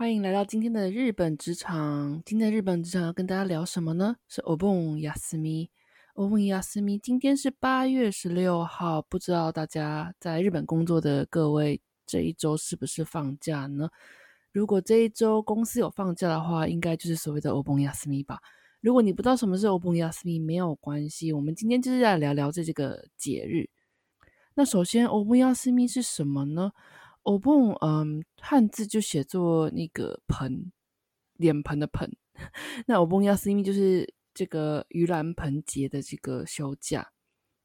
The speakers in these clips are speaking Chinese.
欢迎来到今天的日本职场。今天的日本职场要跟大家聊什么呢？是 Obon Yasumi。Obon Yasumi，今天是八月十六号，不知道大家在日本工作的各位这一周是不是放假呢？如果这一周公司有放假的话，应该就是所谓的 Obon Yasumi 吧。如果你不知道什么是 Obon Yasumi，没有关系，我们今天就是来聊聊这这个节日。那首先，Obon Yasumi 是什么呢？Obon，嗯，汉字就写作那个盆，脸盆的盆。那 Obon Yasumi 就是这个盂兰盆节的这个休假。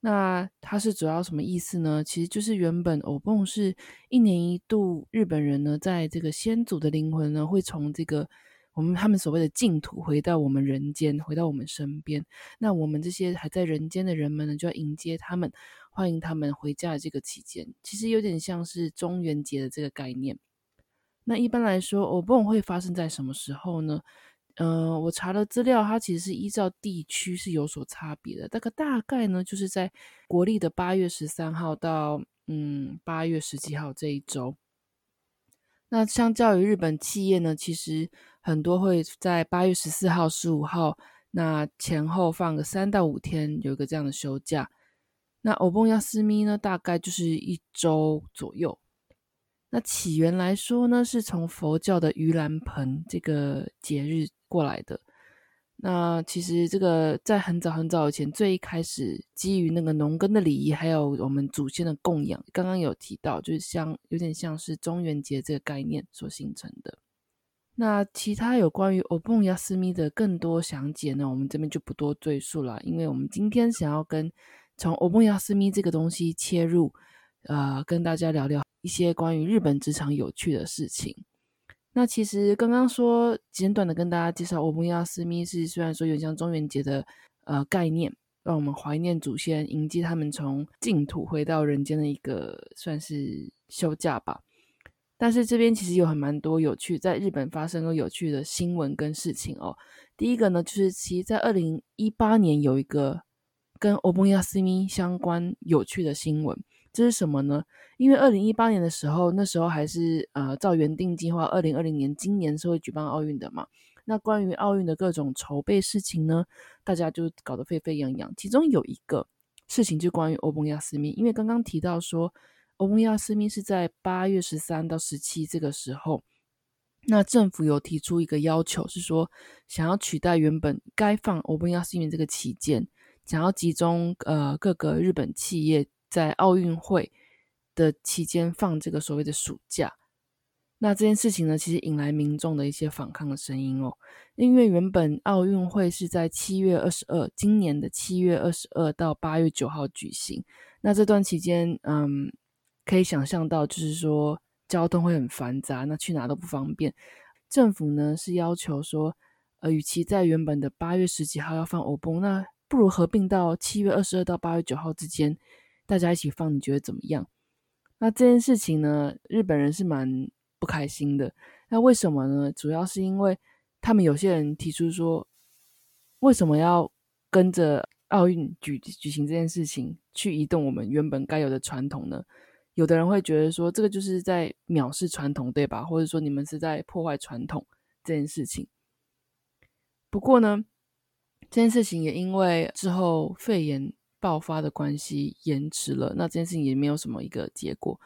那它是主要什么意思呢？其实就是原本 Obon 是一年一度，日本人呢在这个先祖的灵魂呢会从这个。我们他们所谓的净土回到我们人间，回到我们身边。那我们这些还在人间的人们呢，就要迎接他们，欢迎他们回家的这个期间，其实有点像是中元节的这个概念。那一般来说，欧蹦会发生在什么时候呢？嗯，我查了资料，它其实是依照地区是有所差别的。大概大概呢，就是在国历的八月十三号到嗯八月十七号这一周。那相较于日本企业呢，其实。很多会在八月十四号、十五号那前后放个三到五天，有一个这样的休假。那欧蹦亚斯咪呢，大概就是一周左右。那起源来说呢，是从佛教的盂兰盆这个节日过来的。那其实这个在很早很早以前，最一开始基于那个农耕的礼仪，还有我们祖先的供养，刚刚有提到，就是像有点像是中元节这个概念所形成的。那其他有关于 Obon Yasumi 的更多详解呢？我们这边就不多赘述了，因为我们今天想要跟从 Obon Yasumi 这个东西切入，呃，跟大家聊聊一些关于日本职场有趣的事情。那其实刚刚说简短的跟大家介绍 Obon Yasumi 是虽然说有像中元节的呃概念，让我们怀念祖先，迎接他们从净土回到人间的一个算是休假吧。但是这边其实有很蛮多有趣，在日本发生过有趣的新闻跟事情哦。第一个呢，就是其实在二零一八年有一个跟欧蹦亚斯密相关有趣的新闻，这是什么呢？因为二零一八年的时候，那时候还是呃照原定计划，二零二零年今年是会举办奥运的嘛。那关于奥运的各种筹备事情呢，大家就搞得沸沸扬扬。其中有一个事情就关于欧蹦亚斯密，因为刚刚提到说。欧本亚斯密是在八月十三到十七这个时候，那政府有提出一个要求，是说想要取代原本该放欧本亚斯密这个旗舰，想要集中呃各个日本企业在奥运会的期间放这个所谓的暑假。那这件事情呢，其实引来民众的一些反抗的声音哦，因为原本奥运会是在七月二十二，今年的七月二十二到八月九号举行，那这段期间，嗯。可以想象到，就是说交通会很繁杂，那去哪都不方便。政府呢是要求说，呃，与其在原本的八月十几号要放欧崩，那不如合并到七月二十二到八月九号之间，大家一起放，你觉得怎么样？那这件事情呢，日本人是蛮不开心的。那为什么呢？主要是因为他们有些人提出说，为什么要跟着奥运举举行这件事情去移动我们原本该有的传统呢？有的人会觉得说，这个就是在藐视传统，对吧？或者说你们是在破坏传统这件事情。不过呢，这件事情也因为之后肺炎爆发的关系延迟了，那这件事情也没有什么一个结果。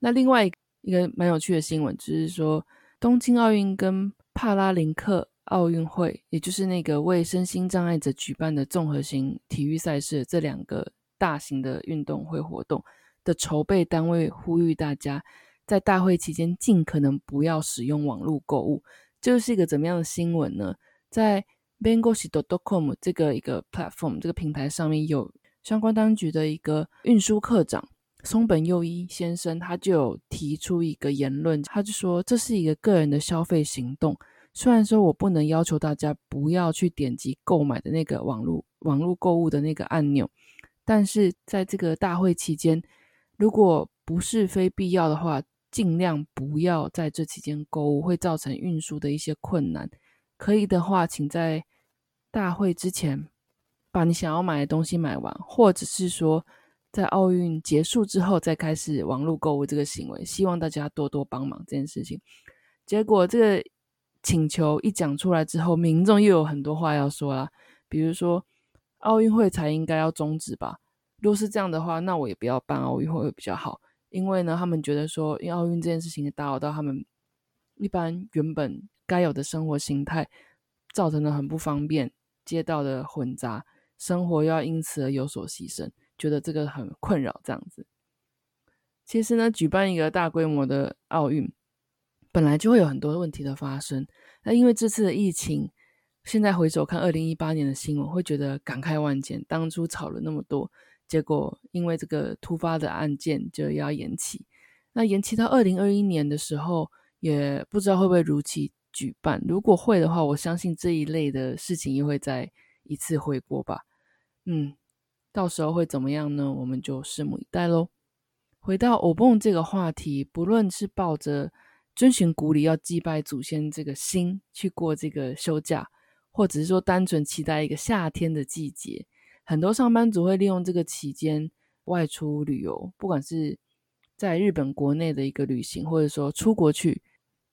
那另外一个蛮有趣的新闻就是说，东京奥运跟帕拉林克奥运会，也就是那个为身心障碍者举办的综合型体育赛事这两个大型的运动会活动。的筹备单位呼吁大家在大会期间尽可能不要使用网络购物，这是一个怎么样的新闻呢？在 bengoshi.com 这个一个 platform 这个平台上面有相关当局的一个运输科长松本佑一先生他就有提出一个言论，他就说这是一个个人的消费行动。虽然说我不能要求大家不要去点击购买的那个网络网络购物的那个按钮，但是在这个大会期间，如果不是非必要的话，尽量不要在这期间购物，会造成运输的一些困难。可以的话，请在大会之前把你想要买的东西买完，或者是说在奥运结束之后再开始网络购物这个行为。希望大家多多帮忙这件事情。结果这个。请求一讲出来之后，民众又有很多话要说啦。比如说，奥运会才应该要终止吧？如果是这样的话，那我也不要办奥运会会比较好。因为呢，他们觉得说，因为奥运这件事情打扰到他们一般原本该有的生活形态，造成了很不方便，街道的混杂，生活又要因此而有所牺牲，觉得这个很困扰。这样子，其实呢，举办一个大规模的奥运。本来就会有很多问题的发生，那因为这次的疫情，现在回首看二零一八年的新闻，会觉得感慨万千。当初吵了那么多，结果因为这个突发的案件就要延期，那延期到二零二一年的时候，也不知道会不会如期举办。如果会的话，我相信这一类的事情又会再一次回国吧。嗯，到时候会怎么样呢？我们就拭目以待喽。回到欧蹦这个话题，不论是抱着遵循古礼要祭拜祖先这个心去过这个休假，或者是说单纯期待一个夏天的季节，很多上班族会利用这个期间外出旅游，不管是在日本国内的一个旅行，或者说出国去。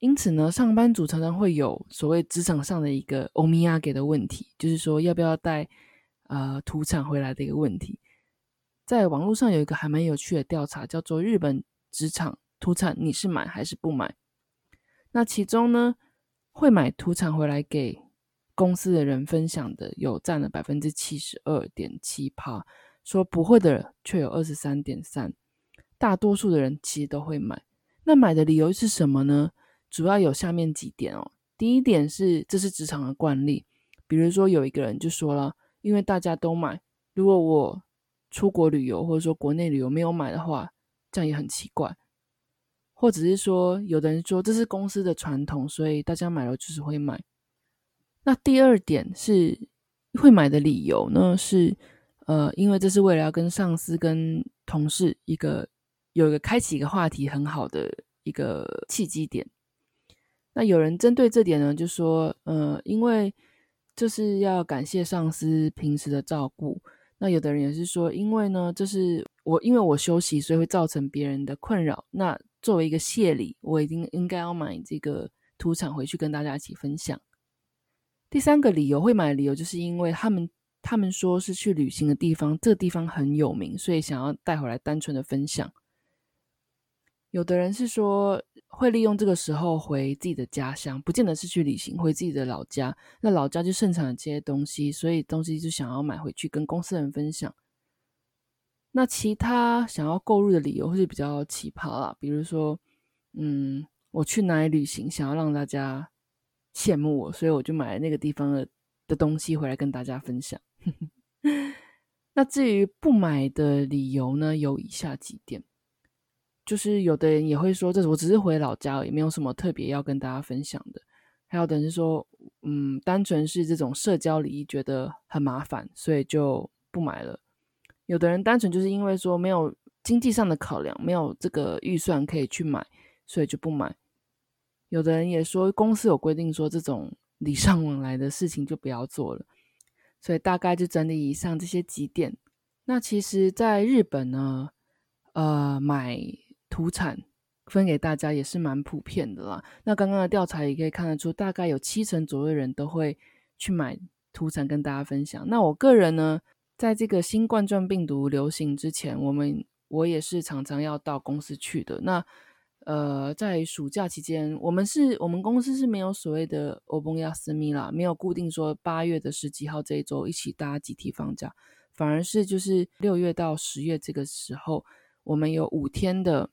因此呢，上班族常常会有所谓职场上的一个欧米亚给的问题，就是说要不要带呃土产回来的一个问题。在网络上有一个还蛮有趣的调查，叫做日本职场土产你是买还是不买？那其中呢，会买土产回来给公司的人分享的，有占了百分之七十二点七趴，说不会的却有二十三点三，大多数的人其实都会买。那买的理由是什么呢？主要有下面几点哦。第一点是这是职场的惯例，比如说有一个人就说了，因为大家都买，如果我出国旅游或者说国内旅游没有买的话，这样也很奇怪。或者是说，有的人说这是公司的传统，所以大家买了就是会买。那第二点是会买的理由呢？是呃，因为这是为了要跟上司、跟同事一个有一个开启一个话题很好的一个契机点。那有人针对这点呢，就说呃，因为就是要感谢上司平时的照顾。那有的人也是说，因为呢，这是我因为我休息，所以会造成别人的困扰。那作为一个谢礼，我已经应该要买这个土产回去跟大家一起分享。第三个理由会买的理由，就是因为他们他们说是去旅行的地方，这个地方很有名，所以想要带回来单纯的分享。有的人是说会利用这个时候回自己的家乡，不见得是去旅行，回自己的老家。那老家就盛产这些东西，所以东西就想要买回去跟公司人分享。那其他想要购入的理由会是比较奇葩啦，比如说，嗯，我去哪里旅行，想要让大家羡慕我，所以我就买了那个地方的的东西回来跟大家分享。那至于不买的理由呢，有以下几点，就是有的人也会说，这我只是回老家而已，没有什么特别要跟大家分享的。还有的人是说，嗯，单纯是这种社交礼仪觉得很麻烦，所以就不买了。有的人单纯就是因为说没有经济上的考量，没有这个预算可以去买，所以就不买。有的人也说公司有规定说这种礼尚往来的事情就不要做了，所以大概就整理以上这些几点。那其实，在日本呢，呃，买土产分给大家也是蛮普遍的啦。那刚刚的调查也可以看得出，大概有七成左右的人都会去买土产跟大家分享。那我个人呢？在这个新冠状病毒流行之前，我们我也是常常要到公司去的。那呃，在暑假期间，我们是我们公司是没有所谓的欧崩亚斯密啦，没有固定说八月的十几号这一周一起大家集体放假，反而是就是六月到十月这个时候，我们有五天的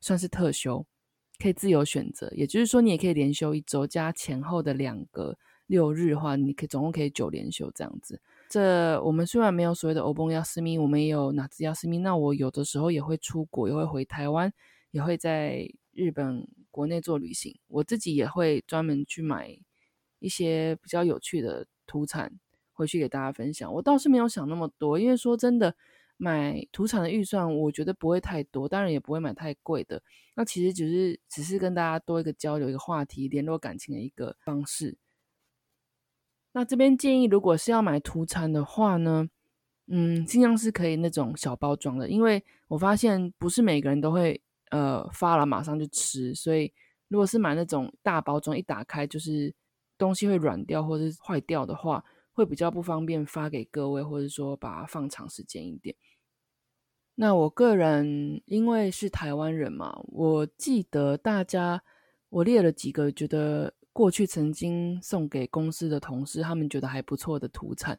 算是特休，可以自由选择。也就是说，你也可以连休一周，加前后的两个六日的话，你可以总共可以九连休这样子。这我们虽然没有所谓的欧崩要私密，我们也有哪兹亚斯米。那我有的时候也会出国，也会回台湾，也会在日本国内做旅行。我自己也会专门去买一些比较有趣的土产回去给大家分享。我倒是没有想那么多，因为说真的，买土产的预算我觉得不会太多，当然也不会买太贵的。那其实只是只是跟大家多一个交流、一个话题、联络感情的一个方式。那这边建议，如果是要买土产的话呢，嗯，尽量是可以那种小包装的，因为我发现不是每个人都会呃发了马上就吃，所以如果是买那种大包装，一打开就是东西会软掉或者是坏掉的话，会比较不方便发给各位，或者说把它放长时间一点。那我个人因为是台湾人嘛，我记得大家我列了几个觉得。过去曾经送给公司的同事，他们觉得还不错的土产，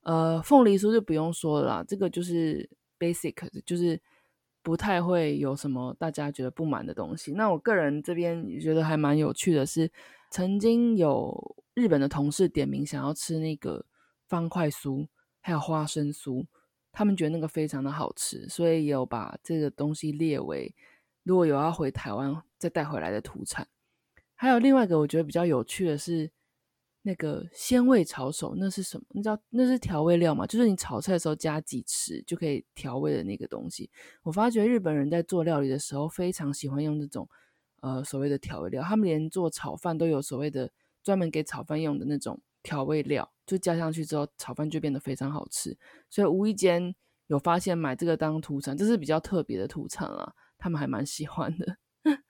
呃，凤梨酥就不用说了啦，这个就是 basic，就是不太会有什么大家觉得不满的东西。那我个人这边觉得还蛮有趣的是，曾经有日本的同事点名想要吃那个方块酥，还有花生酥，他们觉得那个非常的好吃，所以有把这个东西列为如果有要回台湾再带回来的土产。还有另外一个我觉得比较有趣的是，那个鲜味炒手，那是什么？你知道那是调味料嘛？就是你炒菜的时候加几匙就可以调味的那个东西。我发觉日本人在做料理的时候非常喜欢用这种呃所谓的调味料，他们连做炒饭都有所谓的专门给炒饭用的那种调味料，就加上去之后炒饭就变得非常好吃。所以无意间有发现买这个当土产，这是比较特别的土产啊，他们还蛮喜欢的。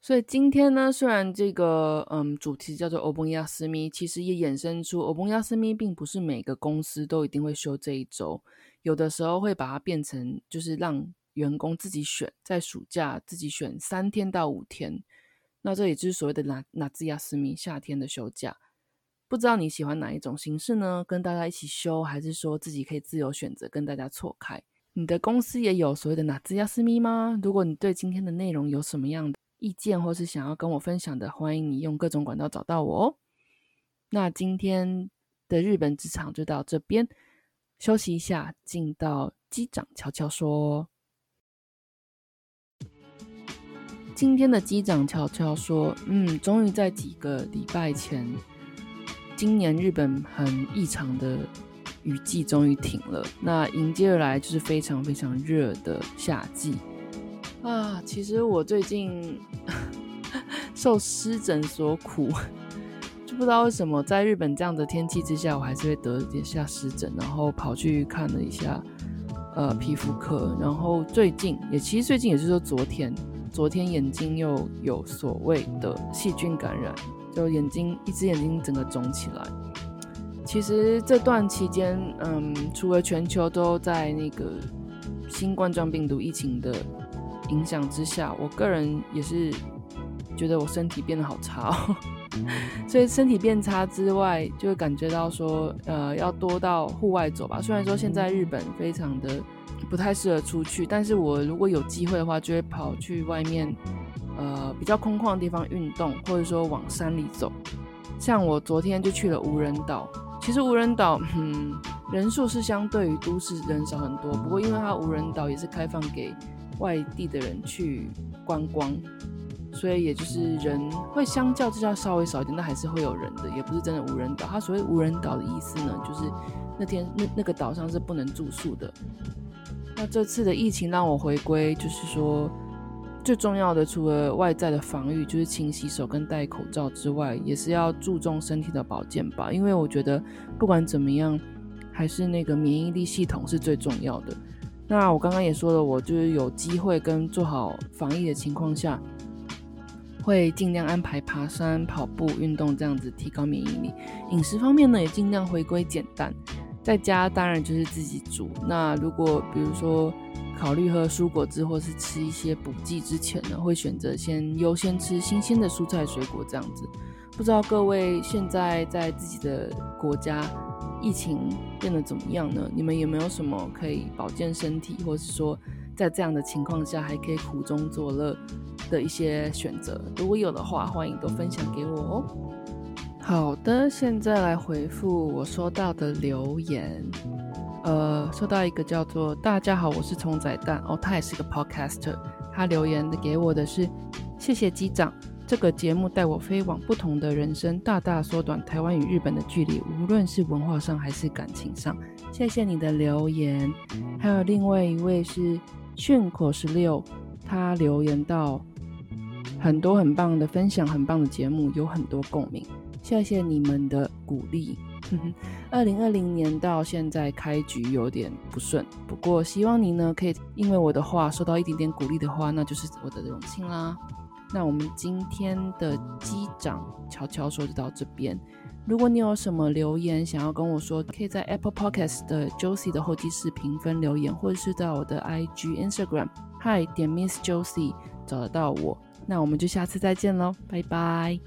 所以今天呢，虽然这个嗯主题叫做欧崩亚斯米，其实也衍生出欧崩亚斯米，并不是每个公司都一定会休这一周，有的时候会把它变成就是让员工自己选，在暑假自己选三天到五天，那这也就是所谓的拿拿兹亚斯米夏天的休假。不知道你喜欢哪一种形式呢？跟大家一起修，还是说自己可以自由选择跟大家错开？你的公司也有所谓的拿兹亚斯密吗？如果你对今天的内容有什么样的？意见或是想要跟我分享的，欢迎你用各种管道找到我哦。那今天的日本职场就到这边，休息一下，进到机长悄悄说。今天的机长悄悄说，嗯，终于在几个礼拜前，今年日本很异常的雨季终于停了，那迎接而来就是非常非常热的夏季。啊，其实我最近 受湿疹所苦，就不知道为什么在日本这样的天气之下，我还是会得点下湿疹，然后跑去看了一下呃皮肤科，然后最近也其实最近也是说昨天，昨天眼睛又有所谓的细菌感染，就眼睛一只眼睛整个肿起来。其实这段期间，嗯，除了全球都在那个新冠状病毒疫情的。影响之下，我个人也是觉得我身体变得好差哦。所以身体变差之外，就会感觉到说，呃，要多到户外走吧。虽然说现在日本非常的不太适合出去，但是我如果有机会的话，就会跑去外面，呃，比较空旷的地方运动，或者说往山里走。像我昨天就去了无人岛，其实无人岛，嗯，人数是相对于都市人少很多，不过因为它无人岛也是开放给。外地的人去观光，所以也就是人会相较之下稍微少一点，但还是会有人的，也不是真的无人岛。它所谓无人岛的意思呢，就是那天那那个岛上是不能住宿的。那这次的疫情让我回归，就是说最重要的，除了外在的防御，就是勤洗手跟戴口罩之外，也是要注重身体的保健吧。因为我觉得不管怎么样，还是那个免疫力系统是最重要的。那我刚刚也说了，我就是有机会跟做好防疫的情况下，会尽量安排爬山、跑步、运动这样子提高免疫力。饮食方面呢，也尽量回归简单，在家当然就是自己煮。那如果比如说考虑喝蔬果汁或是吃一些补剂之前呢，会选择先优先吃新鲜的蔬菜水果这样子。不知道各位现在在自己的国家？疫情变得怎么样呢？你们有没有什么可以保健身体，或是说在这样的情况下还可以苦中作乐的一些选择？如果有的话，欢迎都分享给我哦。好的，现在来回复我收到的留言。呃，收到一个叫做“大家好，我是虫仔蛋”哦，他也是个 podcaster。他留言给我的是：“谢谢机长，这个节目带我飞往不同的人生，大大缩短台湾与日本的距离，无论是文化上还是感情上。”谢谢你的留言。还有另外一位是训口十六，他留言到。很多很棒的分享，很棒的节目，有很多共鸣。谢谢你们的鼓励。二零二零年到现在开局有点不顺，不过希望你呢可以因为我的话受到一点点鼓励的话，那就是我的荣幸啦。那我们今天的机长悄悄说就到这边。如果你有什么留言想要跟我说，可以在 Apple Podcast 的 Josie 的后期视评分留言，或者是在我的 IG Instagram Hi 点 Miss Josie 找得到我。那我们就下次再见喽，拜拜。